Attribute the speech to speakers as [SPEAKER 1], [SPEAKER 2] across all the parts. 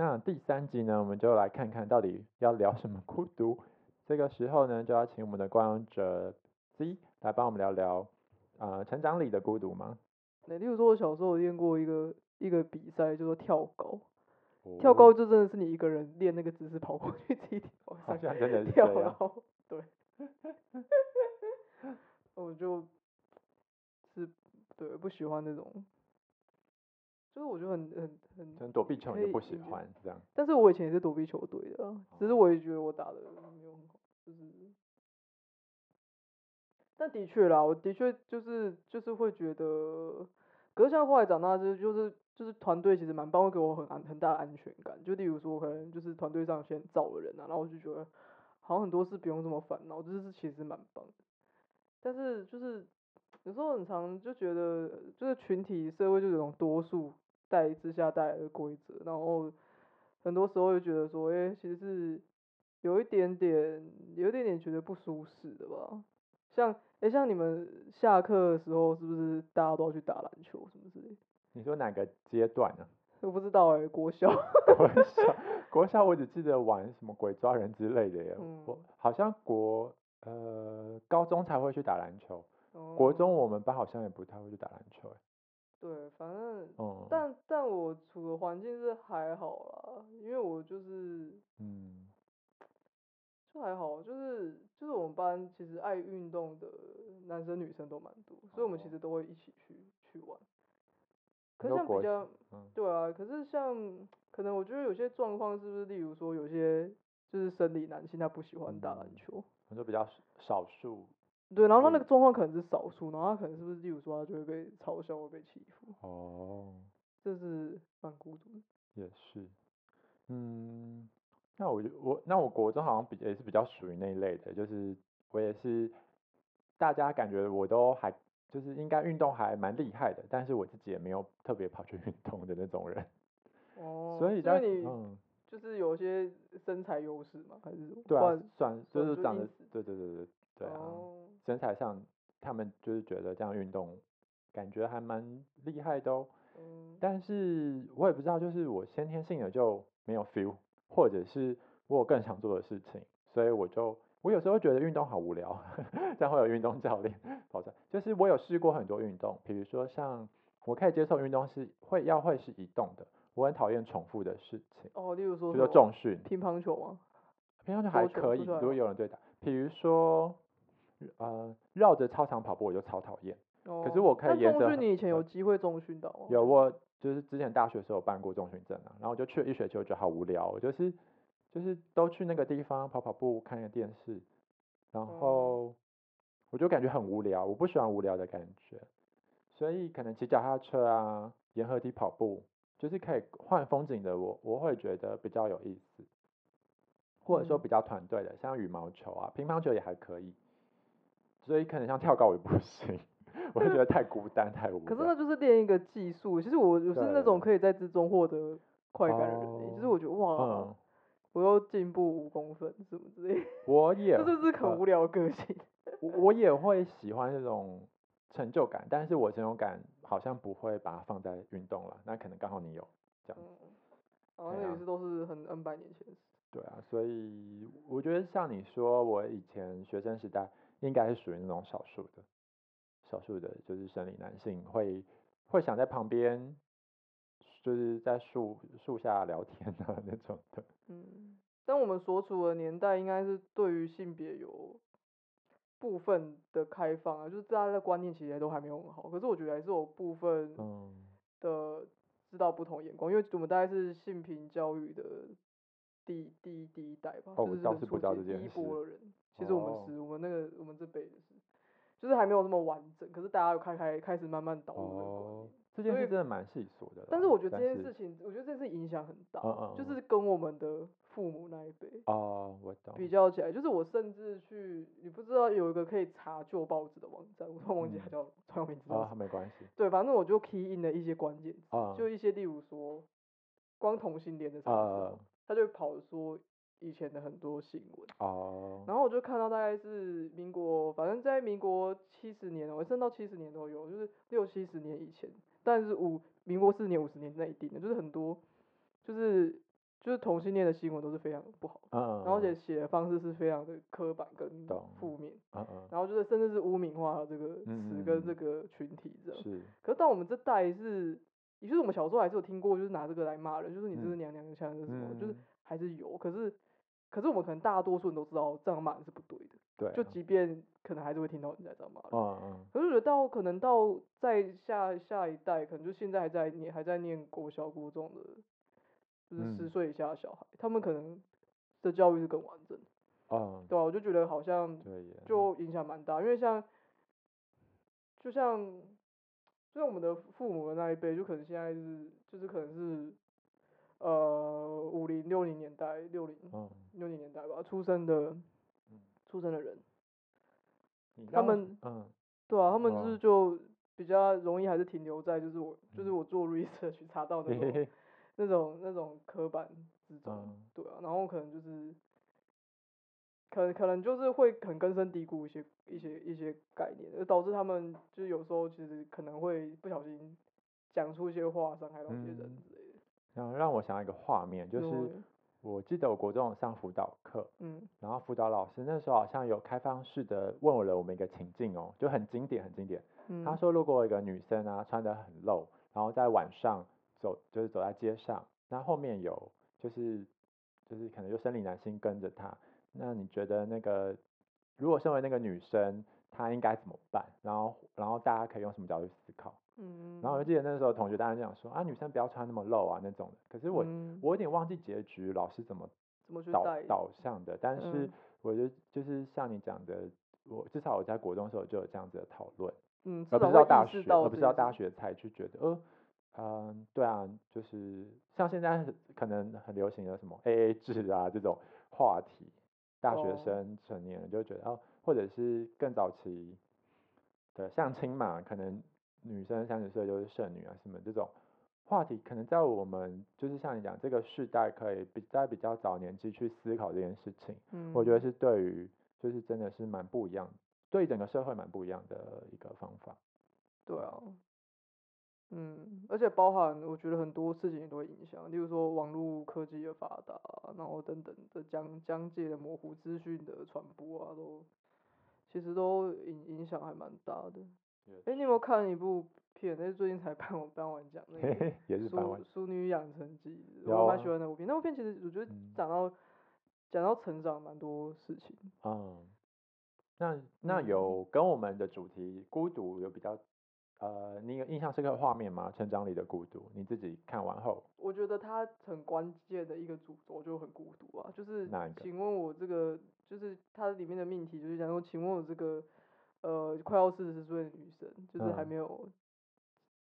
[SPEAKER 1] 那第三集呢，我们就来看看到底要聊什么孤独。这个时候呢，就要请我们的观众者 C 来帮我们聊聊，呃，成长里的孤独吗？
[SPEAKER 2] 那例如说，我小时候练过一个一个比赛，叫做跳高。
[SPEAKER 1] 哦
[SPEAKER 2] 跳高就真的是你一个人练那个姿势跑过去，自己往
[SPEAKER 1] 好
[SPEAKER 2] 上
[SPEAKER 1] 像真的是
[SPEAKER 2] 跳。然后对，我就是对不喜欢那种，就是我觉得很很很
[SPEAKER 1] 可能躲避球你就不喜欢这样。
[SPEAKER 2] 但是我以前也是躲避球队的啊，只是我也觉得我打的没有很好，就是，但的确啦，我的确就是就是会觉得，可是像后来长大之后，就是就是团队其实蛮帮，会给我很安很大的安全感。就例如说，可能就是团队上有些很燥的人啊，然后我就觉得好像很多事不用这么烦恼，就是其实蛮棒的。但是就是有时候很常就觉得，就是群体社会就有种多数带之下带来的规则，然后很多时候就觉得说，哎、其实是有一点点，有一点点觉得不舒适的吧。像，哎、像你们下课的时候，是不是大家都要去打篮球什么之类？
[SPEAKER 1] 你说哪个阶段呢、
[SPEAKER 2] 我不知道哎、国小。
[SPEAKER 1] 国小，国小我只记得玩什么鬼抓人之类的耶。我
[SPEAKER 2] 嗯
[SPEAKER 1] 好像国呃高中才会去打篮球，国
[SPEAKER 2] 哦
[SPEAKER 1] 中我们班好像也不太会去打篮球哎。
[SPEAKER 2] 对，反正，
[SPEAKER 1] 嗯，
[SPEAKER 2] 但但我处的环境是还好啦，因为我就是
[SPEAKER 1] 嗯，
[SPEAKER 2] 就还好，就是就是我们班其实爱运动的男生女生都蛮多，所以我们其
[SPEAKER 1] 哦。
[SPEAKER 2] 实都会一起去去玩。可是像比较，
[SPEAKER 1] 嗯。
[SPEAKER 2] 对啊，可是像可能我觉得有些状况是不是，例如说有些就是生理男性他不喜欢打篮
[SPEAKER 1] 嗯
[SPEAKER 2] 球，
[SPEAKER 1] 我说比较少数
[SPEAKER 2] 对，然后他那
[SPEAKER 1] 嗯
[SPEAKER 2] 个状况可能是少数，然后他可能是不是例如说他就会被嘲笑，或被欺负，
[SPEAKER 1] 哦，
[SPEAKER 2] 这是蛮孤独的。
[SPEAKER 1] 也是，嗯，那我就我那我国中好像比也是比较属于那一类的，就是我也是，大家感觉我都还就是应该运动还蛮厉害的，但是我自己也没有特别跑去运动的那种人，
[SPEAKER 2] 哦，
[SPEAKER 1] 所以在
[SPEAKER 2] 你
[SPEAKER 1] 嗯，
[SPEAKER 2] 就是有些身材优势嘛？还是
[SPEAKER 1] 对啊，算就是长得对对对对对啊，
[SPEAKER 2] 哦，
[SPEAKER 1] 身材上他们就是觉得这样运动感觉还蛮厉害的哦。
[SPEAKER 2] 嗯，
[SPEAKER 1] 但是我也不知道，就是我先天性的就没有 feel，或者是我有更想做的事情，所以我就我有时候觉得运动好无聊，这样会有运动教练 跑出来。就是我有试过很多运动，比如说像我可以接受运动是会要会是移动的，我很讨厌重复的事情，
[SPEAKER 2] 哦，例如说
[SPEAKER 1] 比如说重训，
[SPEAKER 2] 乒乓球吗？
[SPEAKER 1] 乒乓球还可以，如果有人。对打，比如说呃绕着操场跑步我就超讨厌。
[SPEAKER 2] 哦，
[SPEAKER 1] 可是我可以
[SPEAKER 2] 那重
[SPEAKER 1] 沿着
[SPEAKER 2] 训你以前
[SPEAKER 1] 呃
[SPEAKER 2] 有机会中训到吗？
[SPEAKER 1] 有我就是之前大学的时候办过中训证啊，然后我就去了一学期，我觉得好无聊，我就是就是都去那个地方跑跑步，看个电视，然
[SPEAKER 2] 哦
[SPEAKER 1] 后我就感觉很无聊，我不喜欢无聊的感觉，所以可能骑脚踏车啊，沿河堤跑步，就是可以换风景的我，我会觉得比较有意思，或者说
[SPEAKER 2] 嗯
[SPEAKER 1] 比较团队的，像羽毛球啊、乒乓球也还可以，所以可能像跳高我也不行，我就觉得太孤单、太无聊。
[SPEAKER 2] 可是那就是练一个技术。其实我我是那种可以在之中获得快感的人欸，就是
[SPEAKER 1] 哦
[SPEAKER 2] 我觉得哇
[SPEAKER 1] 嗯，，
[SPEAKER 2] 我又进步五公分什么之类的，
[SPEAKER 1] 我也
[SPEAKER 2] 这是不是很
[SPEAKER 1] 呃
[SPEAKER 2] 无聊的个性？
[SPEAKER 1] 我我也会喜欢这种成就感，但是我成就感好像不会把它放在运动了，那可能刚好你有这样，
[SPEAKER 2] 嗯，然后
[SPEAKER 1] 对啊
[SPEAKER 2] 那也是都是很 N 百年前。
[SPEAKER 1] 对啊，所以我觉得像你说，我以前学生时代应该是属于那种少数的，少数的就是生理男性会会想在旁边，就是在树树下聊天啊 那种的，
[SPEAKER 2] 嗯，但我们所处的年代应该是对于性别有部分的开放啊，就是大家的观念其实都还没有很好，可是我觉得还是有部分
[SPEAKER 1] 嗯，
[SPEAKER 2] 的知道不同眼光，因为我们大概是性平教育的第第一第一代吧，
[SPEAKER 1] 哦
[SPEAKER 2] 就是很初
[SPEAKER 1] 倒是不知道
[SPEAKER 2] 阶第一波的人。其实我们
[SPEAKER 1] 哦
[SPEAKER 2] 是，我们那个我们这辈的是，就是还没有那么完整，可是大家有开开开始慢慢导入那个观
[SPEAKER 1] 哦
[SPEAKER 2] 念。，
[SPEAKER 1] 这件事真的蛮细琐的，
[SPEAKER 2] 但是我觉得这件事情，我觉得这件事影响很大，
[SPEAKER 1] 嗯嗯嗯
[SPEAKER 2] 就是跟我们的父母那一辈
[SPEAKER 1] 哦，我懂，
[SPEAKER 2] 比较起来，就是我甚至去，你不知道有一个可以查旧报纸的网站，我突然忘记它
[SPEAKER 1] 嗯
[SPEAKER 2] 叫突然名字叫
[SPEAKER 1] 啊
[SPEAKER 2] 什么，
[SPEAKER 1] 没关系，
[SPEAKER 2] 对，反正我就 key in 了一些关键字，
[SPEAKER 1] 啊
[SPEAKER 2] 就一些例如说光同性恋的场
[SPEAKER 1] 呃
[SPEAKER 2] 合，他就跑说以前的很多新闻。
[SPEAKER 1] 哦，
[SPEAKER 2] 然后我就看到大概是民国，反正在民国七十年，我甚至到七十年都有，就是六七十年以前，但是五民国四年五十年内定的，就是很多就是就是同性恋的新闻都是非常不好，
[SPEAKER 1] 嗯，
[SPEAKER 2] 然后而且写的方式是非常的刻板跟
[SPEAKER 1] 懂
[SPEAKER 2] 负面，
[SPEAKER 1] 嗯嗯
[SPEAKER 2] 然后就是甚至是污名化这个
[SPEAKER 1] 嗯
[SPEAKER 2] 词跟
[SPEAKER 1] 嗯
[SPEAKER 2] 这个群体这样。
[SPEAKER 1] 是，
[SPEAKER 2] 可是到我们这代是，也就是我们小时候还是有听过，就是拿这个来骂人，就是你这
[SPEAKER 1] 嗯
[SPEAKER 2] 是娘娘腔，这是什么，就是
[SPEAKER 1] 嗯。
[SPEAKER 2] 还是有。可是，可是我们可能大多数人都知道这样骂人是不对的，
[SPEAKER 1] 对啊，
[SPEAKER 2] 就即便可能还是会听到人家这样骂人。
[SPEAKER 1] 嗯嗯
[SPEAKER 2] 可是我觉得到可能到在下下一代，可能就现在还在念还在念国小国中的，就是十
[SPEAKER 1] 嗯。
[SPEAKER 2] 岁以下的小孩，他们可能的教育是更完整的，
[SPEAKER 1] 嗯，
[SPEAKER 2] 对啊、我就觉得好像就。影响蛮大，因为像，就像，就是我们的父母的那一辈，就可能现在是，就是可能是，呃，五零六零年代，六零
[SPEAKER 1] 嗯，
[SPEAKER 2] 六零年代吧，出生的
[SPEAKER 1] 嗯，
[SPEAKER 2] 出生的人，他们
[SPEAKER 1] 嗯
[SPEAKER 2] 对啊，他们就是。
[SPEAKER 1] 哦
[SPEAKER 2] 就比较容易还是停留在就是我就是
[SPEAKER 1] 嗯
[SPEAKER 2] 我做 research 查到那种 那种那种刻板之中，
[SPEAKER 1] 嗯。
[SPEAKER 2] 对啊，然后可能就是，可能可能就是会很根深蒂固一些一些一些概念，而导致他们就是有时候其实可能会不小心讲出一些话伤害到一些人
[SPEAKER 1] 嗯
[SPEAKER 2] 之类的。
[SPEAKER 1] 然后让我想到一个画面，就是我记得我国中有上辅导课，
[SPEAKER 2] 嗯
[SPEAKER 1] 然后辅导老师那时候好像有开放式的问我了我们一个情境哦，就很经典很经典。
[SPEAKER 2] 嗯，
[SPEAKER 1] 他说如果一个女生啊穿得很露，然后在晚上走就是走在街上，那后面有就是就是可能就生理男性跟着她，那你觉得那个如果身为那个女生，她应该怎么办？然后然后大家可以用什么角度去思考？
[SPEAKER 2] 嗯，
[SPEAKER 1] 然后我就记得那时候同学当然讲说啊女生不要穿那么露啊那种的，可是我、
[SPEAKER 2] 嗯。
[SPEAKER 1] 我有点忘记结局老师怎么
[SPEAKER 2] 怎么
[SPEAKER 1] 导导向的，但是
[SPEAKER 2] 嗯。
[SPEAKER 1] 我觉得就是像你讲的，我至少我在国中的时候就有这样子的讨论，
[SPEAKER 2] 嗯，
[SPEAKER 1] 而不是到大学，
[SPEAKER 2] 到
[SPEAKER 1] 而不是到大学才去觉得，呃，嗯，对啊，就是像现在可能很流行的什么 AA 制啊这种话题，大学
[SPEAKER 2] 哦
[SPEAKER 1] 生成年人就觉得哦，或者是更早期的相亲嘛，可能女生三十岁就是剩女啊什么这种话题，可能在我们就是像你讲这个世代可以比在比较早年纪去思考这件事情，
[SPEAKER 2] 嗯，
[SPEAKER 1] 我觉得是对于就是真的是蛮不一样，对整个社会蛮不一样的一个方法。
[SPEAKER 2] 对啊，嗯，而且包含我觉得很多事情也都会影响，例如说网络科技的发达啊，然后等等的疆疆界的模糊、资讯的传播啊，都其实都影影响还蛮大的。哎、你有没有看一部片？那是最近才 颁我颁完奖那个淑
[SPEAKER 1] 完，
[SPEAKER 2] 淑女养成记》，
[SPEAKER 1] 有
[SPEAKER 2] 我蛮
[SPEAKER 1] 啊
[SPEAKER 2] 喜欢那部片。那部片其实我觉得
[SPEAKER 1] 嗯
[SPEAKER 2] 讲到讲到成长蛮多事情。
[SPEAKER 1] 嗯，那那
[SPEAKER 2] 嗯
[SPEAKER 1] 有跟我们的主题孤独有比较，呃，你有印象深刻的画面吗？成长里的孤独，你自己看完后，
[SPEAKER 2] 我觉得它很关键的一个主轴就很孤独啊，就是
[SPEAKER 1] 哪一个？
[SPEAKER 2] 请问我这个就是它里面的命题就是讲说，请问我这个呃快要四十岁的女生，就是还
[SPEAKER 1] 嗯。
[SPEAKER 2] 没有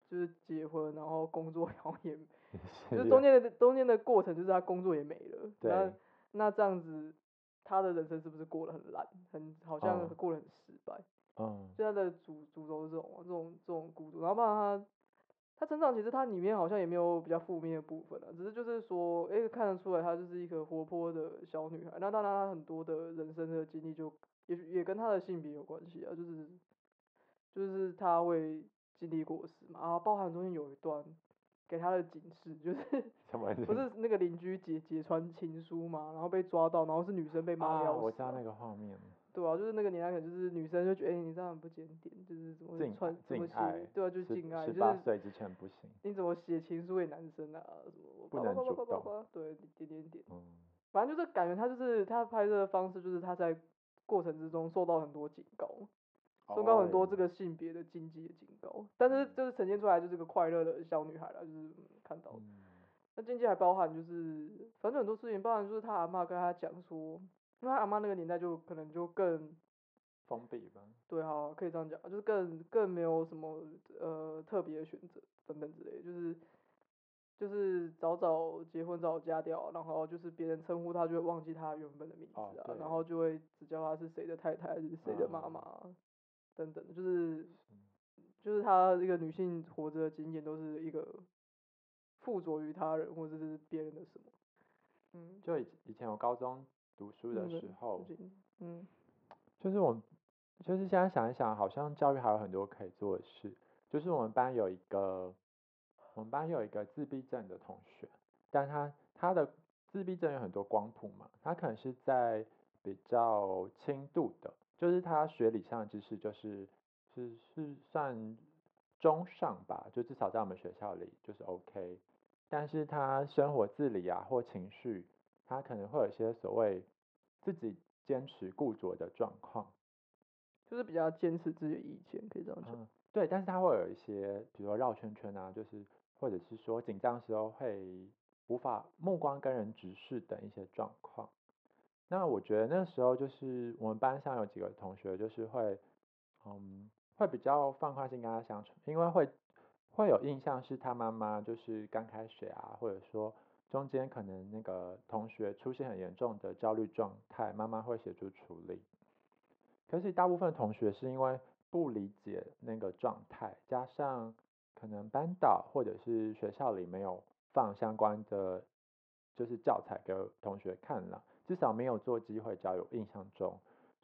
[SPEAKER 2] 就是结婚，然后工作 然后也
[SPEAKER 1] 就
[SPEAKER 2] 就是中间的中间的过程就是她工作也没了，那
[SPEAKER 1] 对
[SPEAKER 2] 那这样子她的人生是不是过得很烂，很好像
[SPEAKER 1] 嗯
[SPEAKER 2] 过得很失败？
[SPEAKER 1] 嗯
[SPEAKER 2] 就他的主主轴是这种这种这种孤独，然后包含他他成长其实他里面好像也没有比较负面的部分啊，只是就是说，诶、看得出来她就是一个活泼的小女孩。那当然她很多的人生的经历就也也跟她的性别有关系啊，就是就是她会经历过事嘛，然后包含中间有一段给他的警示，就是
[SPEAKER 1] 什么？
[SPEAKER 2] 不是那个邻居解解传情书嘛，然后被抓到，然后是女生被骂
[SPEAKER 1] 啊，
[SPEAKER 2] 要死嘛
[SPEAKER 1] 我知道那个画面，
[SPEAKER 2] 对啊，就是那个年代可能就是女生就觉得，哎、你这样很不检点，就是怎么穿怎么写，对啊，就禁爱，
[SPEAKER 1] 十
[SPEAKER 2] 就是
[SPEAKER 1] 八岁之前不行，
[SPEAKER 2] 你怎么写情书给男生啊，什么
[SPEAKER 1] 不能
[SPEAKER 2] 叭叭叭
[SPEAKER 1] 主动
[SPEAKER 2] 叭叭叭，对，点点点，
[SPEAKER 1] 嗯
[SPEAKER 2] 反正就是感觉他就是他拍摄的方式，就是他在过程之中受到很多警告，受到很多
[SPEAKER 1] 哦。
[SPEAKER 2] 这个性别的禁忌的警告，但是就是呈现出来就是个快乐的小女孩啦，就是、嗯看到，
[SPEAKER 1] 嗯。
[SPEAKER 2] 那禁忌还包含就是反正很多事情，包含就是他阿妈跟他讲说，因为他阿妈那个年代就可能就更。
[SPEAKER 1] 封闭吧，
[SPEAKER 2] 对，哈，可以这样讲，就是更更没有什么呃特别的选择等等之类，就是就是早早结婚早早嫁掉，然后就是别人称呼他就会忘记他原本的名字
[SPEAKER 1] 哦
[SPEAKER 2] 啊，
[SPEAKER 1] 对
[SPEAKER 2] 然后就会只叫他是谁的太太，还是谁的妈
[SPEAKER 1] 嗯。
[SPEAKER 2] 妈、等等，就是就是她一个女性活着的经验都是一个附着于他人或者是别人的什么，嗯，
[SPEAKER 1] 就以以前我高中读书的时候，
[SPEAKER 2] 嗯
[SPEAKER 1] 就是我，就是现在想一想，好像教育还有很多可以做的事。就是我们班有一个，我们班有一个自闭症的同学，但他他的自闭症有很多光谱嘛，他可能是在比较轻度的，就是他学理上的知识就是是是算中上吧，就至少在我们学校里就是 OK，但是他生活自理啊或情绪，他可能会有一些所谓自己坚持固着的状况。
[SPEAKER 2] 就是比较坚持自己的意见，可以这样讲。
[SPEAKER 1] 嗯，对，但是他会有一些，比如说绕圈圈啊，就是或者是说紧张时候会无法目光跟人直视等一些状况。那我觉得那时候就是我们班上有几个同学就是会，嗯，会比较放宽心跟他相处，因为会会有印象是他妈妈就是刚开学啊，或者说中间可能那个同学出现很严重的焦虑状态，妈妈会协助处理。可是大部分同学是因为不理解那个状态，加上可能班导或者是学校里没有放相关的，就是教材给同学看了，至少没有做机会教有印象中，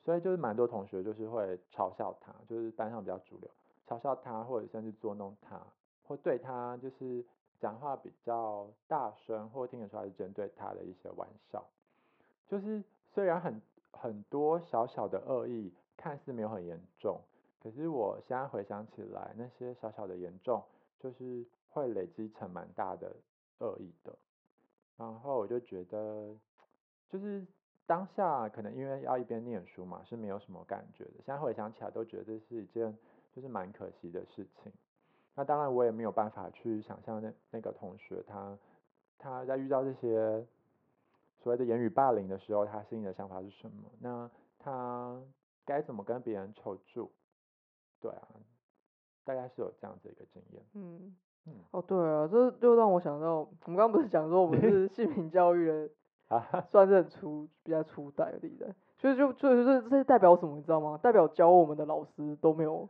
[SPEAKER 1] 所以就是蛮多同学就是会嘲笑他，就是班上比较主流，嘲笑他或者甚至捉弄他，或对他就是讲话比较大声或听得出来是针对他的一些玩笑，就是虽然很。很多小小的恶意看似没有很严重，可是我现在回想起来，那些小小的严重，就是会累积成蛮大的恶意的。然后我就觉得，就是当下可能因为要一边念书嘛，是没有什么感觉的。现在回想起来，都觉得这是一件就是蛮可惜的事情。那当然我也没有办法去想象那那个同学他他在遇到这些。所谓的言语霸凌的时候，他心里的想法是什么？那他该怎么跟别人求助？对啊，大概是有这样子一个经验。
[SPEAKER 2] 嗯嗯。哦，对啊，这就让我想到，我们刚刚不是讲说我们是 性平教育的，算是很初比较初代的所以就所以这这代表什么？你知道吗？代表教我们的老师都没有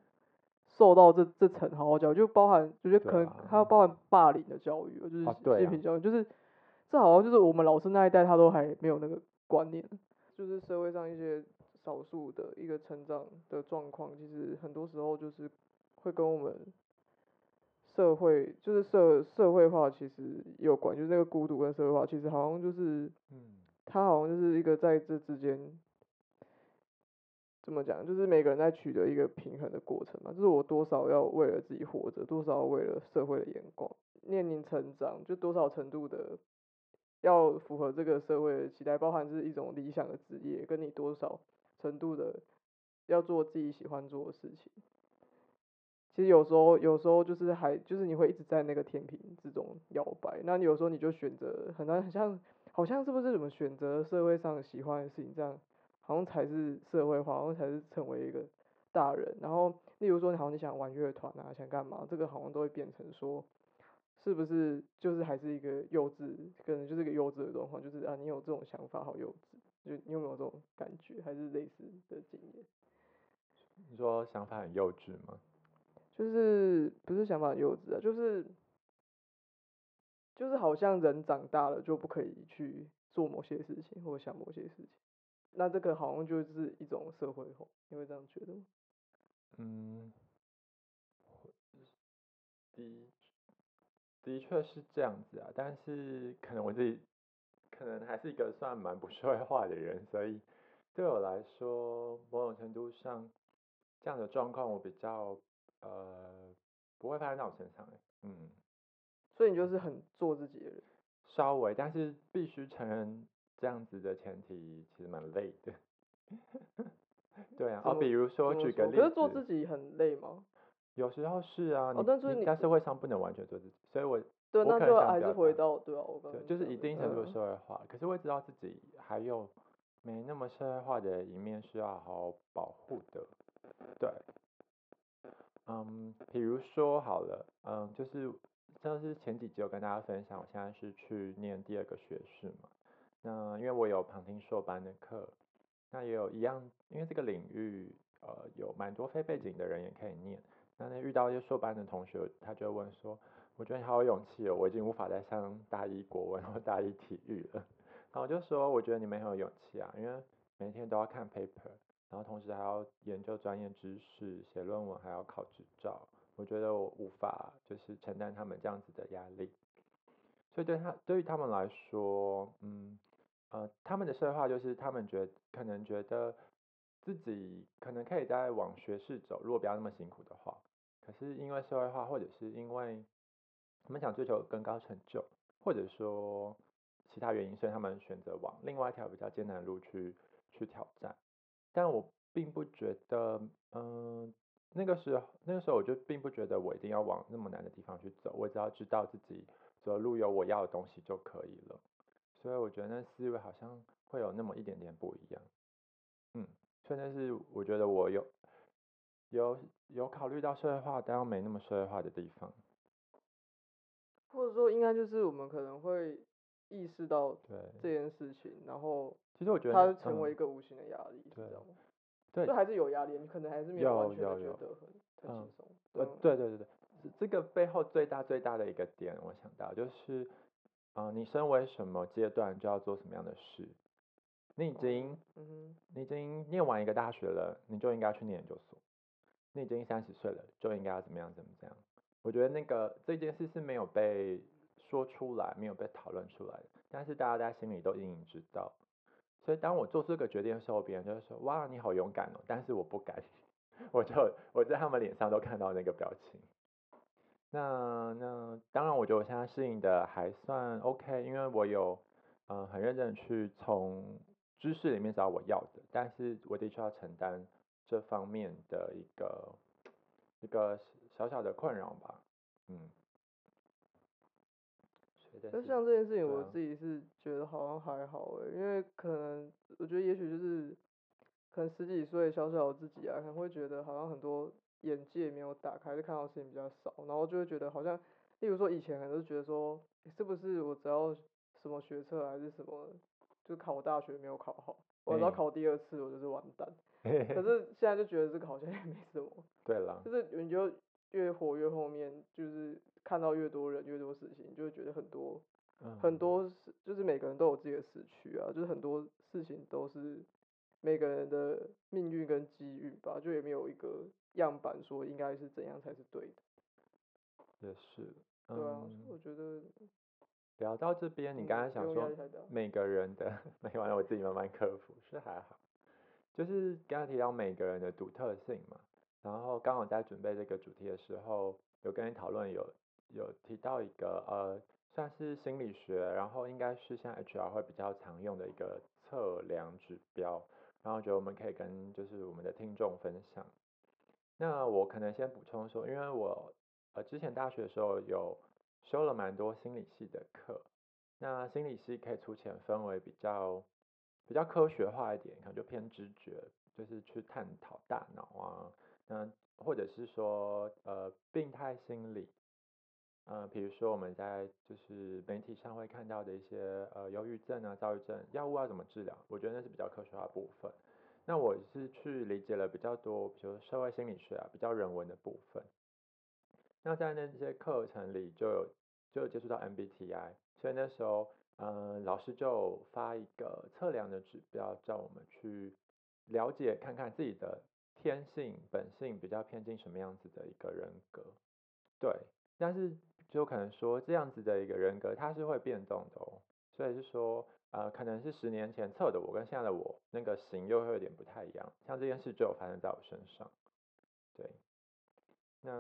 [SPEAKER 2] 受到这这层好好教育，就包含有些可能还有包含霸凌的教育，就是批评教育，就是。这好像就是我们老师那一代，他都还没有那个观念，就是社会上一些少数的一个成长的状况，其实很多时候就是会跟我们社会，就是社社会化其实有关，就是那个孤独跟社会化，其实好像就是，嗯，他好像就是一个在这之间，怎么讲，就是每个人在取得一个平衡的过程嘛，就是我多少要为了自己活着，多少为了社会的眼光，面临成长，就多少程度的。要符合这个社会的期待，包含是一种理想的职业，跟你多少程度的要做自己喜欢做的事情。其实有时候，有时候就是还就是你会一直在那个天平之中摇摆。那你有时候你就选择很难，很像好像是不是怎么选择社会上喜欢的事情，这样好像才是社会化，好像才是成为一个大人。然后，例如说，你好像你想玩乐团啊，想干嘛，这个好像都会变成说。是不是就是还是一个幼稚，可能就是个幼稚的状况，就是啊，你有这种想法好幼稚，就你有没有这种感觉，还是类似的经验？
[SPEAKER 1] 你说想法很幼稚吗？
[SPEAKER 2] 就是不是想法很幼稚啊，就是就是好像人长大了就不可以去做某些事情或想某些事情，那这个好像就是一种社会化，你会这样觉得吗？
[SPEAKER 1] 嗯，的。的确是这样子啊，但是可能我自己可能还是一个算蛮不社会化的人，所以对我来说，某种程度上这样的状况我比较呃不会发生在我身上嗯。
[SPEAKER 2] 所以你就是很做自己的人。
[SPEAKER 1] 稍微，但是必须承认这样子的前提其实蛮累的。对啊，哦，比如说举个例子。
[SPEAKER 2] 可是做自己很累吗？
[SPEAKER 1] 有时候是啊，
[SPEAKER 2] 你你
[SPEAKER 1] 在社会上不能完全做自己，所以我
[SPEAKER 2] 对
[SPEAKER 1] 那
[SPEAKER 2] 就还是回到对啊，我
[SPEAKER 1] 对就是一定程度的社会化，可是我知道自己还有没那么社会化的一面需要好好保护的，对，嗯，比如说好了，嗯，就是像是前几集有跟大家分享，我现在是去念第二个学士嘛，那因为我有旁听硕班的课，那也有一样，因为这个领域呃有蛮多非背景的人也可以念。那那遇到一些硕班的同学，他就问说：“我觉得你好有勇气哦，我已经无法再上大一国文或大一体育了。”然后我就说：“我觉得你们很有勇气啊，因为每天都要看 paper，然后同时还要研究专业知识、写论文，还要考执照。我觉得我无法就是承担他们这样子的压力。所以对他对于他们来说，嗯呃，他们的社会化就是他们觉可能觉得自己可能可以再往学士走，如果不要那么辛苦的话。可是因为社会化，或者是因为他们想追求更高成就，或者说其他原因，所以他们选择往另外一条比较艰难的路去去挑战。但我并不觉得，嗯，那个时候那个时候我就并不觉得我一定要往那么难的地方去走，我只要知道自己走的路有我要的东西就可以了。所以我觉得那思维好像会有那么一点点不一样。嗯，所以那是我觉得我有有有考虑到社会化，但又没那么社会化的地方。
[SPEAKER 2] 或者说，应该就是我们可能会意识到
[SPEAKER 1] 对，
[SPEAKER 2] 这件事情，然后
[SPEAKER 1] 其实我觉得
[SPEAKER 2] 它成为一
[SPEAKER 1] 嗯
[SPEAKER 2] 个无形的压力，
[SPEAKER 1] 对
[SPEAKER 2] 知道吗？
[SPEAKER 1] 对
[SPEAKER 2] 就还是有压力，你可能还是没
[SPEAKER 1] 有
[SPEAKER 2] 完全觉得很轻松。
[SPEAKER 1] 呃，
[SPEAKER 2] 嗯
[SPEAKER 1] 对对对对，这这个背后最大最大的一个点，我想到就是，呃、你身为什么阶段就要做什么样的事。你已经
[SPEAKER 2] 嗯哼，
[SPEAKER 1] 你已经念完一个大学了，你就应该去念研究所。你已经三十岁了，就应该要怎么样怎么怎样。我觉得那个这件事是没有被说出来，没有被讨论出来的，但是大家在心里都隐隐知道。所以当我做出这个决定的时候，别人就会说：“哇，你好勇敢哦！”但是我不敢，我就我在他们脸上都看到那个表情。那那当然，我觉得我现在适应的还算 OK，因为我有嗯、很认真去从知识里面找我要的，但是我的确要承担这方面的一个一个小小的困扰吧，嗯。所以这
[SPEAKER 2] 就是像这件事情，我自己是觉得好像还好诶，因为可能我觉得也许就是可能十几岁小小的自己啊，可能会觉得好像很多眼界没有打开，就看到事情比较少，然后就会觉得好像，例如说以前可能都觉得说，诶是不是我只要什么学测还是什么，就考大学没有考好，我只要
[SPEAKER 1] 哎
[SPEAKER 2] 考第二次我就是完蛋。可 是现在就觉得这个好像也没什么，
[SPEAKER 1] 对了，
[SPEAKER 2] 就是你就越活越后面，就是看到越多人越多事情，就会觉得很多
[SPEAKER 1] 嗯，
[SPEAKER 2] 很多事，就是每个人都有自己的时区啊，就是很多事情都是每个人的命运跟机遇吧，就也没有一个样板说应该是怎样才是对的，
[SPEAKER 1] 也是，
[SPEAKER 2] 对啊，
[SPEAKER 1] 嗯，
[SPEAKER 2] 我觉得
[SPEAKER 1] 聊到这边，你
[SPEAKER 2] 刚
[SPEAKER 1] 刚才想说每个人的，没完了，我自己慢慢克服，是还好。就是刚刚提到每个人的独特性嘛，然后刚好在准备这个主题的时候，有跟你讨论有有提到一个呃，算是心理学，然后应该是像 HR 会比较常用的一个测量指标，然后觉得我们可以跟就是我们的听众分享。那我可能先补充说，因为我呃之前大学的时候有修了蛮多心理系的课，那心理系可以粗浅分为比较比较科学化一点，可能就偏知觉，就是去探讨大脑啊，那或者是说呃病态心理，呃比如说我们在就是媒体上会看到的一些呃忧郁症啊、躁郁症，药物要怎么治疗，我觉得那是比较科学化的部分。那我是去理解了比较多，比如社会心理学啊，比较人文的部分。那在那些课程里就有就有接触到 MBTI，所以那时候嗯、老师就发一个测量的指标，叫我们去了解看看自己的天性本性比较偏近什么样子的一个人格。对，但是就可能说这样子的一个人格，它是会变动的哦。所以是说，呃，可能是十年前测的我跟现在的我那个型又会有点不太一样。像这件事就有发生在我身上。对，那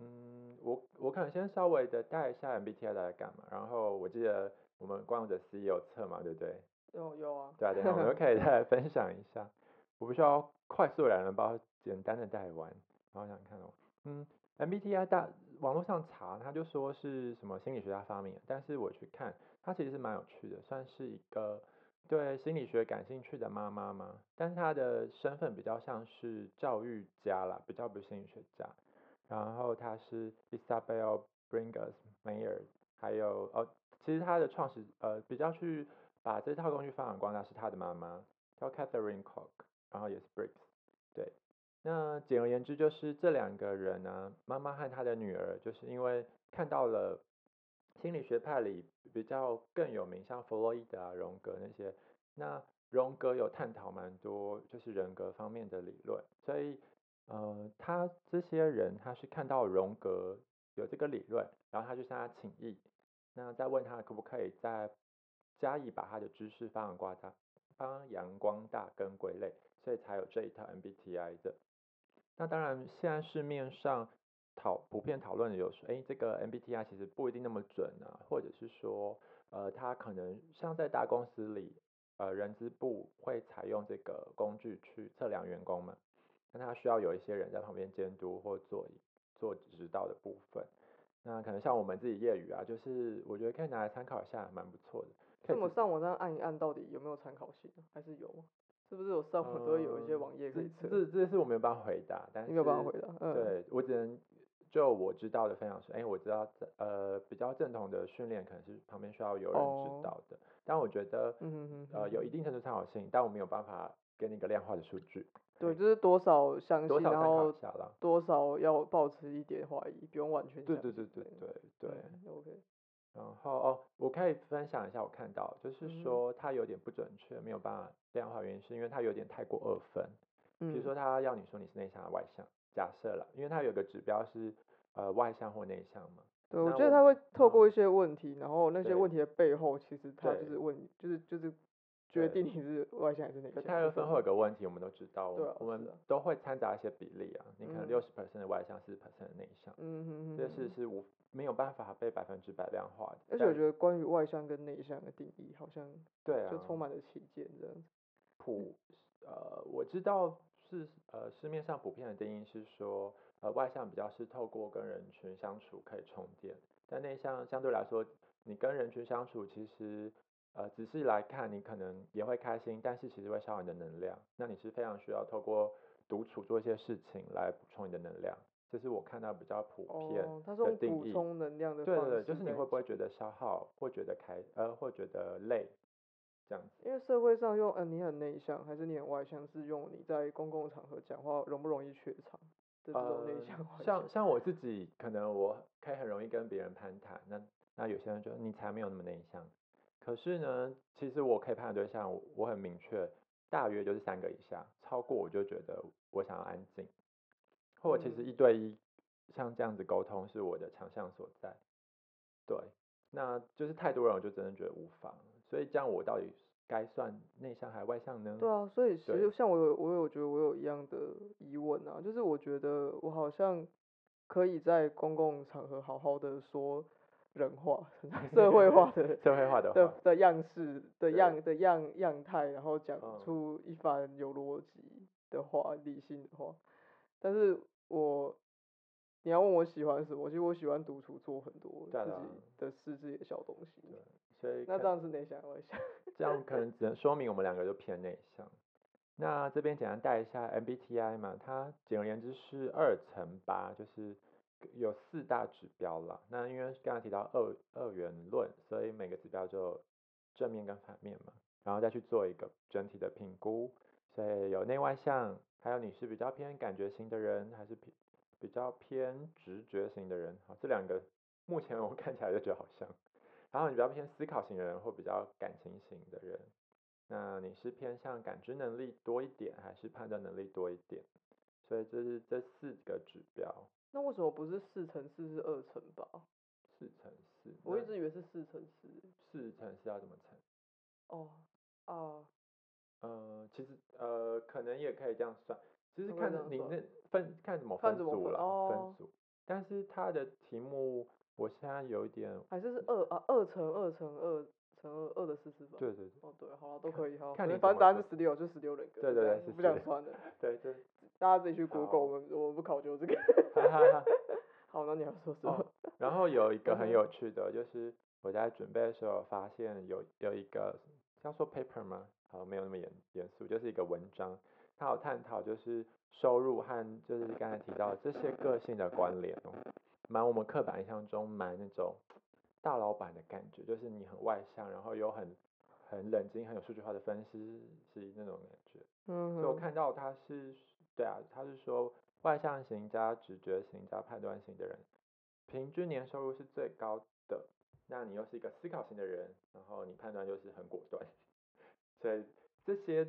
[SPEAKER 1] 嗯，我我可能先稍微的带一下 MBTI 来干嘛，然后我记得我们光的 C 也有测嘛，对不对？
[SPEAKER 2] 有有啊，
[SPEAKER 1] 对啊，等下我们可以 再来分享一下。我不需要快速两人包，简单的带完。然后想想看哦，嗯，MBTI 大网络上查，他就说是什么心理学家发明的，但是我去看，它其实是蛮有趣的，算是一个对心理学感兴趣的妈妈嘛，但是她的身份比较像是教育家啦，比较不是心理学家。然后她是 Isabel Bringers Mayer，还有哦，其实她的创始呃比较去把这套工具发扬光大是她的妈妈，叫 Catherine cock 然后也是 Briggs，对。那简而言之，就是这两个人呢、妈妈和她的女儿，就是因为看到了心理学派里比较更有名，像弗洛伊德啊、荣格那些，那荣格有探讨蛮多就是人格方面的理论，所以呃，他这些人他是看到荣格有这个理论，然后他就向他请益，那再问他可不可以再加以把他的知识发扬光大、发扬光大跟归类，所以才有这一套 MBTI 的。那当然，现在市面上讨普遍讨论的有说，哎，这个 MBTI 其实不一定那么准啊，或者是说，呃，他可能像在大公司里，呃，人资部会采用这个工具去测量员工嘛，那它需要有一些人在旁边监督或做做指导的部分。那可能像我们自己业余啊，就是我觉得可以拿来参考一下，蛮不错的。
[SPEAKER 2] 那么上网上按一按，到底有没有参考性？还是有？是不是有上网都会有一些网页可以测？
[SPEAKER 1] 这这是我没有办法回答，但是
[SPEAKER 2] 没有办法回答。嗯，
[SPEAKER 1] 对我只能就我知道的分享说，哎，我知道呃比较正统的训练可能是旁边需要有人指导的，但我觉得呃有一定程度参考性，但我没有办法给你一个量化的数据。
[SPEAKER 2] 对，就是多少相信，然后
[SPEAKER 1] 多
[SPEAKER 2] 多少要保持一点怀疑，不用完全
[SPEAKER 1] 对对对对对对。
[SPEAKER 2] OK。
[SPEAKER 1] 然后哦，我可以分享一下我看到，就是说它有点不准确，没有办法量化，原因是因为它有点太过二分。嗯。比如说他要你说你是内向还是外向，假设了，因为它有个指标是呃外向或内向嘛。
[SPEAKER 2] 对，我觉得他会透过一些问题，然后那些问题的背后，其实他就是问，就是就是。决定你是外向还是内向。
[SPEAKER 1] 太二分会有个问题，我们都知道，我们都会掺杂一些比例啊。你可能六十 percent 的外向，四十 percent 的内向，嗯哼哼，这事是无没有办法被百分之百量化的。
[SPEAKER 2] 而且我觉得关于外向跟内向的定义，好像
[SPEAKER 1] 对啊，
[SPEAKER 2] 就充满了歧见这样。
[SPEAKER 1] 普呃，我知道是呃市面上普遍的定义是说，呃外向比较是透过跟人群相处可以充电，但内向相对来说，你跟人群相处其实。呃，仔细来看你可能也会开心，但是其实会消耗你的能量。那你是非常需要透过独处做一些事情来补充你的能量，这是我看到比较普遍的定义。
[SPEAKER 2] 补充能量的
[SPEAKER 1] 对对对，就是你会不会觉得消耗，或觉得开呃，或觉得累这样子。
[SPEAKER 2] 因为社会上用呃你很内向还是你很外向，是用你在公共场合讲话容不容易怯场的这种内向
[SPEAKER 1] 像像我自己，可能我可以很容易跟别人攀谈，那那有些人觉得你才没有那么内向。可是呢，其实我可以判断对象，我很明确，大约就是三个以下，超过我就觉得我想要安静，或者其实一对一像这样子沟通是我的强项所在，对，那就是太多人我就真的觉得无妨，所以这样我到底该算内向还是外向呢？
[SPEAKER 2] 对啊，所以其实像我有我有觉得我有一样的疑问啊，就是我觉得我好像可以在公共场合好好的说。人化、社会化的
[SPEAKER 1] 社会化的
[SPEAKER 2] 的的样式的样的样样态，然后讲出一番有逻辑的话、理性的话。但是我你要问我喜欢什么，其实我喜欢独处，做很多自己的事、自己的小东西。
[SPEAKER 1] 所以
[SPEAKER 2] 那这样是内向外向？
[SPEAKER 1] 这样可能只能说明我们两个都偏内向。那这边简单带一下 MBTI 嘛，它简而言之是二乘八，就是。有四大指标了，那因为刚才提到二二元论，所以每个指标就正面跟反面嘛，然后再去做一个整体的评估，所以有内外向，还有你是比较偏感觉型的人，还是比比较偏直觉型的人，好，这两个目前我看起来就觉得好像，然后你比较偏思考型人，或比较感情型的人，那你是偏向感知能力多一点，还是判断能力多一点？所以这是这四个指标。
[SPEAKER 2] 那为什么不是四乘四是二乘八？
[SPEAKER 1] 四乘四，
[SPEAKER 2] 我一直以为是四乘四。
[SPEAKER 1] 四乘四要怎么乘？
[SPEAKER 2] 哦，哦，
[SPEAKER 1] 呃，其实呃，可能也可以这样算，其实看你那分看怎么分组了，分组。但是它的题目，我现在有一点，
[SPEAKER 2] 还是是二啊，二乘二乘二乘二二的四次方。
[SPEAKER 1] 对对对。
[SPEAKER 2] 哦对，好了，都可以哈。
[SPEAKER 1] 看你
[SPEAKER 2] 反正答案是十六，就十六人格。
[SPEAKER 1] 对对对，
[SPEAKER 2] 不想算了。
[SPEAKER 1] 对 对。
[SPEAKER 2] 大家自己去 Google，我们我们不考究这个。好，那你要说什么？
[SPEAKER 1] 然后有一个很有趣的，就是我在准备的时候发现有有一个要说 paper 吗？好，没有那么严严肃，就是一个文章，它有探讨就是收入和就是刚才提到这些个性的关联哦，蛮我们刻板印象中蛮那种大老板的感觉，就是你很外向，然后又很很冷静，很有数据化的分析是那种感觉。嗯。所以我看到他是。对啊，他是说外向型加直觉型加判断型的人，平均年收入是最高的。那你又是一个思考型的人，然后你判断就是很果断。所以这些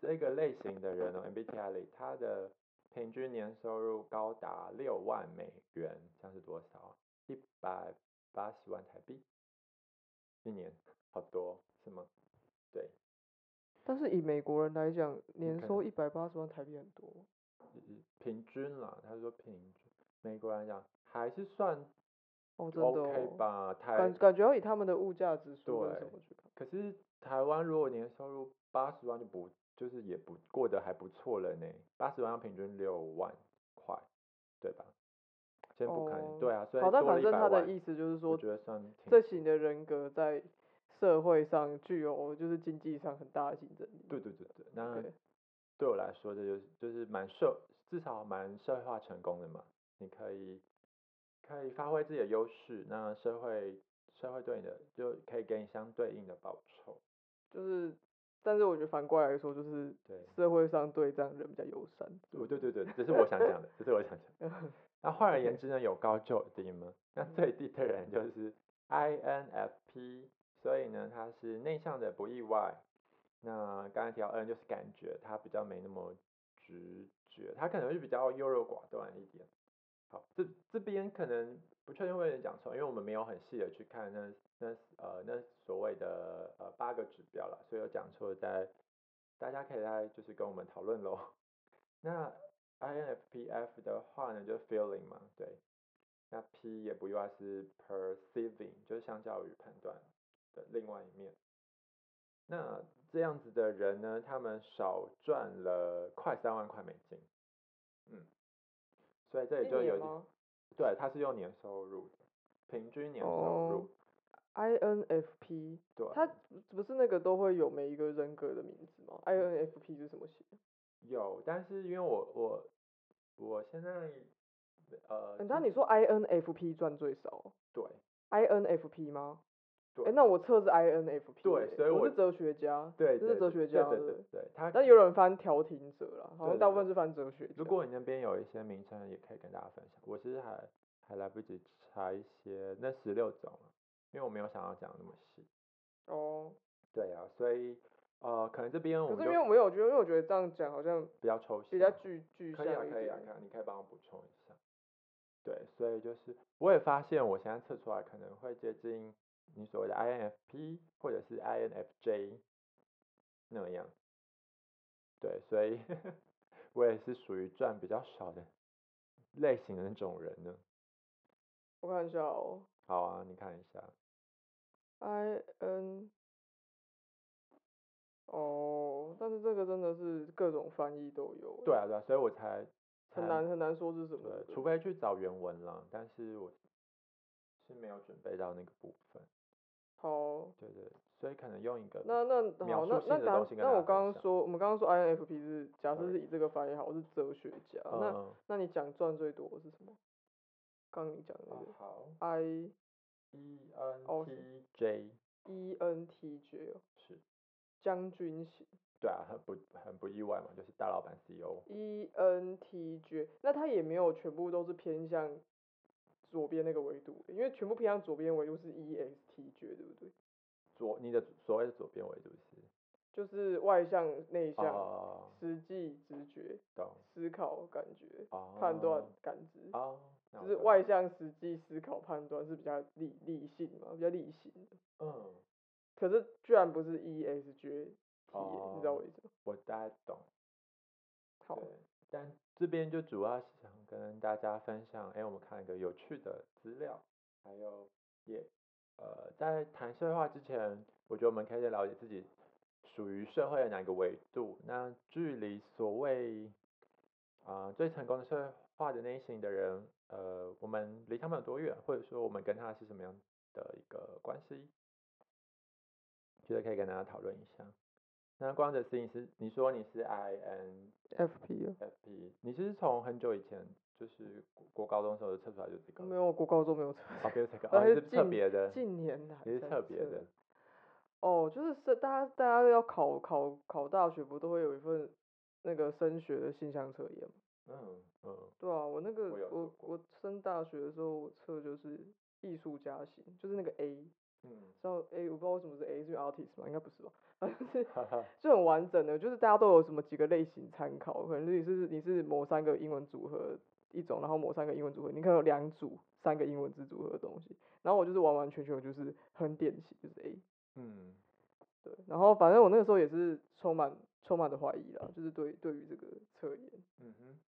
[SPEAKER 1] 这个类型的人哦，MBTI 里，他的平均年收入高达六万美元，像是多少？一百八十万台币。一年好多是吗？对，
[SPEAKER 2] 但是以美国人来讲，年收一百八十万台币很多。
[SPEAKER 1] 平均啦，他说平均，美国人来讲还是算
[SPEAKER 2] 哦，真的
[SPEAKER 1] OK
[SPEAKER 2] 哦。
[SPEAKER 1] 吧，台
[SPEAKER 2] 感感觉要以他们的物价指数跟
[SPEAKER 1] 对。可是台湾如果年收入八十万就不就是也不过得还不错了呢，八十万要平均六万块，对吧？先不看，
[SPEAKER 2] 哦
[SPEAKER 1] 对啊，所以
[SPEAKER 2] 好，但反正他的意思就是
[SPEAKER 1] 我
[SPEAKER 2] 说，
[SPEAKER 1] 觉得算挺
[SPEAKER 2] 这型的人格在社会上具有就是经济上很大的竞争力。
[SPEAKER 1] 对对对对，那
[SPEAKER 2] 对
[SPEAKER 1] 对我来说这就是就是蛮社至少蛮社会化成功的嘛，你可以可以发挥自己的优势，那社会社会对你的就可以给你相对应的报酬，
[SPEAKER 2] 就是，但是我觉得反过来说，就是
[SPEAKER 1] 对。
[SPEAKER 2] 社会上对这样人比较友善。
[SPEAKER 1] 对对对对，这是我想讲的，这是我想讲的。那换而言之呢，有高就有低吗？那最低的人就是 INFP，所以呢，他是内向的不意外。那刚才提到 N 就是感觉，他比较没那么直觉，他可能是比较优柔寡断一点。好，这这边可能不确定会有点讲错，因为我们没有很细的去看那那呃那所谓的呃八个指标了，所以有讲错在大家可以来就是跟我们讨论喽。那 INFPF 的话呢，就是 feeling 嘛，对。那 P 也不意外是 perceiving，就是相较于判断的另外一面。那这样子的人呢，他们少赚了快三万块美金，嗯，所以这里就有点，对，他是用年收入的，平均年收入，
[SPEAKER 2] 哦，INFP，
[SPEAKER 1] 对，
[SPEAKER 2] 他不是那个都会有每一个人格的名字吗？INFP 是什么写？
[SPEAKER 1] 有，但是因为我我我现在呃，
[SPEAKER 2] 嗯，那你说 INFP 赚最少
[SPEAKER 1] 对
[SPEAKER 2] ？INFP 吗？
[SPEAKER 1] 对
[SPEAKER 2] 哎，那我测是 INFP，欸
[SPEAKER 1] 对所以我
[SPEAKER 2] 我是哲学家，
[SPEAKER 1] 对，
[SPEAKER 2] 这是哲学家，
[SPEAKER 1] 对对
[SPEAKER 2] 对
[SPEAKER 1] 他
[SPEAKER 2] 但有人翻调停者啦，好像大部分是翻哲学家。
[SPEAKER 1] 如果你那边有一些名称，也可以跟大家分享。我其实还还来不及查一些那十六种了，因为我没有想要讲那么细。
[SPEAKER 2] 哦，
[SPEAKER 1] 对啊，所以呃，可能这边我
[SPEAKER 2] 可
[SPEAKER 1] 们就
[SPEAKER 2] 是因为我没有觉得，因为我觉得这样讲好像
[SPEAKER 1] 比较抽象，
[SPEAKER 2] 比较具具
[SPEAKER 1] 可以啊，
[SPEAKER 2] 象一
[SPEAKER 1] 可以啊，
[SPEAKER 2] 点。
[SPEAKER 1] 可以啊，你可以帮我补充一下。对，所以就是我也发现，我现在测出来可能会接近你所谓的 INFP 或者是 INFJ 那样。对，所以 我也是属于赚比较少的类型的那种人呢。
[SPEAKER 2] 我看一下哦
[SPEAKER 1] 好啊，你看一下。
[SPEAKER 2] ，I N，哦，但是这个真的是各种翻译都有欸，
[SPEAKER 1] 对啊，对啊，所以我才才
[SPEAKER 2] 很难很难说是什么
[SPEAKER 1] 对，除非去找原文了，但是我是没有准备到那个部分。
[SPEAKER 2] 好，
[SPEAKER 1] 对对，所以可能用一个
[SPEAKER 2] 那那
[SPEAKER 1] 描
[SPEAKER 2] 好，那
[SPEAKER 1] 述性的
[SPEAKER 2] 那刚那我刚刚说，我们刚刚说 INFP 是假设是以这个翻译好，我是哲学家。那
[SPEAKER 1] 嗯，
[SPEAKER 2] 那你讲赚最多是什么？刚刚你讲的那个
[SPEAKER 1] 哦好。I，E
[SPEAKER 2] 哦
[SPEAKER 1] N T J
[SPEAKER 2] E N T J 哦，
[SPEAKER 1] 是，
[SPEAKER 2] 将军型。
[SPEAKER 1] 对啊，很不很不意外嘛，就是大老板 CEO。
[SPEAKER 2] E N T J，那他也没有全部都是偏向左边那个维度，因为全部偏向左边维度是 ESTJ，对不对？
[SPEAKER 1] 左你的所谓的左边维度是
[SPEAKER 2] 就是外向、内向、
[SPEAKER 1] 哦，
[SPEAKER 2] 实际、直觉、思考、感觉、
[SPEAKER 1] 哦，
[SPEAKER 2] 判断、感知，
[SPEAKER 1] 哦，
[SPEAKER 2] 就是外向、实际、思考、判断是比较理理性嘛，比较理性的。
[SPEAKER 1] 嗯，
[SPEAKER 2] 可是居然不是 E S J T，、你知道为什么？
[SPEAKER 1] 我大概懂。
[SPEAKER 2] 好，
[SPEAKER 1] 对，但这边就主要是想跟大家分享，哎，我们看一个有趣的资料，还有也呃，在谈社会化之前，我觉得我们可以先了解自己属于社会的哪个维度，那距离所谓啊、最成功的社会化的类型的人，呃，我们离他们有多远，或者说我们跟他是什么样的一个关系，觉得可以跟大家讨论一下。那光着思你是你说你是 I N
[SPEAKER 2] F P 啊
[SPEAKER 1] ，FP，你是从很久以前就是国国高中的时候就测出来就这个？
[SPEAKER 2] 没有，国高中没有测，
[SPEAKER 1] 哦，没有这个，
[SPEAKER 2] 呃
[SPEAKER 1] 哦，是特
[SPEAKER 2] 近
[SPEAKER 1] 别的，
[SPEAKER 2] 近年来
[SPEAKER 1] 你是特别的，
[SPEAKER 2] 哦，就是是大家大家要考考考大学，不都会有一份那个升学的性向测验吗？
[SPEAKER 1] 嗯嗯，
[SPEAKER 2] 对啊，我那个
[SPEAKER 1] 我
[SPEAKER 2] 我我升大学的时候，我测就是艺术家型，就是那个 A，
[SPEAKER 1] 嗯，
[SPEAKER 2] 知道 A 我不知道为什么是 A，是 artist 吗？应该不是吧？反正是就很完整的，就是大家都有什么几个类型参考，可能你是你是某三个英文组合一种，然后某三个英文组合，你可能有两组三个英文字组合的东西，然后我就是完完全全就是很典型，就是 A，然后反正我那个时候也是充满充满的怀疑啦，就是对对于这个测验。
[SPEAKER 1] 嗯哼，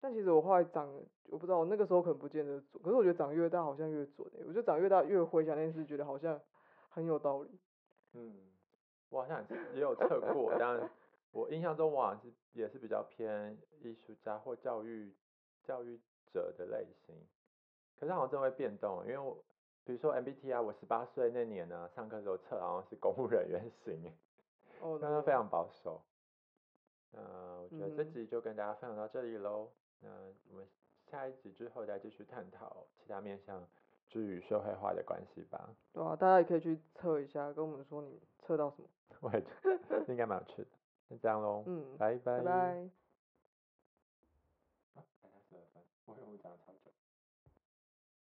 [SPEAKER 2] 但其实我后来长，我不知道，我那个时候可能不见得准，可是我觉得长越大好像越准欸、我觉得长越大越回想那件事，觉得好像很有道理。
[SPEAKER 1] 嗯，我好像 也有测过，但我印象中我好像是也是比较偏艺术家或教育教育者的类型，可是好像真的会变动，因为我比如说 MBTI，我十八岁那年呢，上课的时候测好像是公务人员型欸，
[SPEAKER 2] 哦，
[SPEAKER 1] 那都非常保守。那我觉得这
[SPEAKER 2] 嗯
[SPEAKER 1] 集就跟大家分享到这里喽。那我们下一集之后再继续探讨其他面向之与社会化的关系吧。
[SPEAKER 2] 对啊，大家也可以去测一下，跟我们说你测到什么。
[SPEAKER 1] 我也觉得应该蛮有趣的。就这样喽，
[SPEAKER 2] 嗯，
[SPEAKER 1] 拜拜。
[SPEAKER 2] 拜拜。
[SPEAKER 1] 啊，大家十二分，我以为我讲的超久。